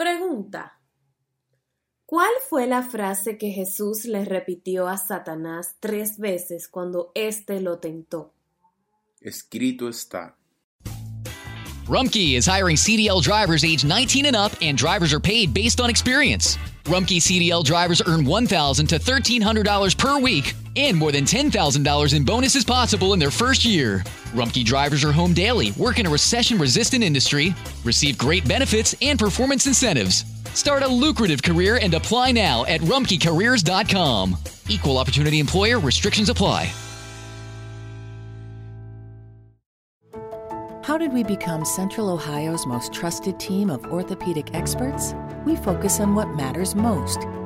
Pregunta. ¿Cuál fue la frase que Jesús le repitió a Satanás tres veces cuando éste lo tentó? Escrito está. Rumkey is hiring CDL drivers age 19 and up, and drivers are paid based on experience. Rumkey CDL drivers earn $1,000 to $1,300 per week and more than $10,000 in bonuses possible in their first year. Rumpke drivers are home daily, work in a recession resistant industry, receive great benefits and performance incentives. Start a lucrative career and apply now at rumpkecareers.com. Equal opportunity employer restrictions apply. How did we become Central Ohio's most trusted team of orthopedic experts? We focus on what matters most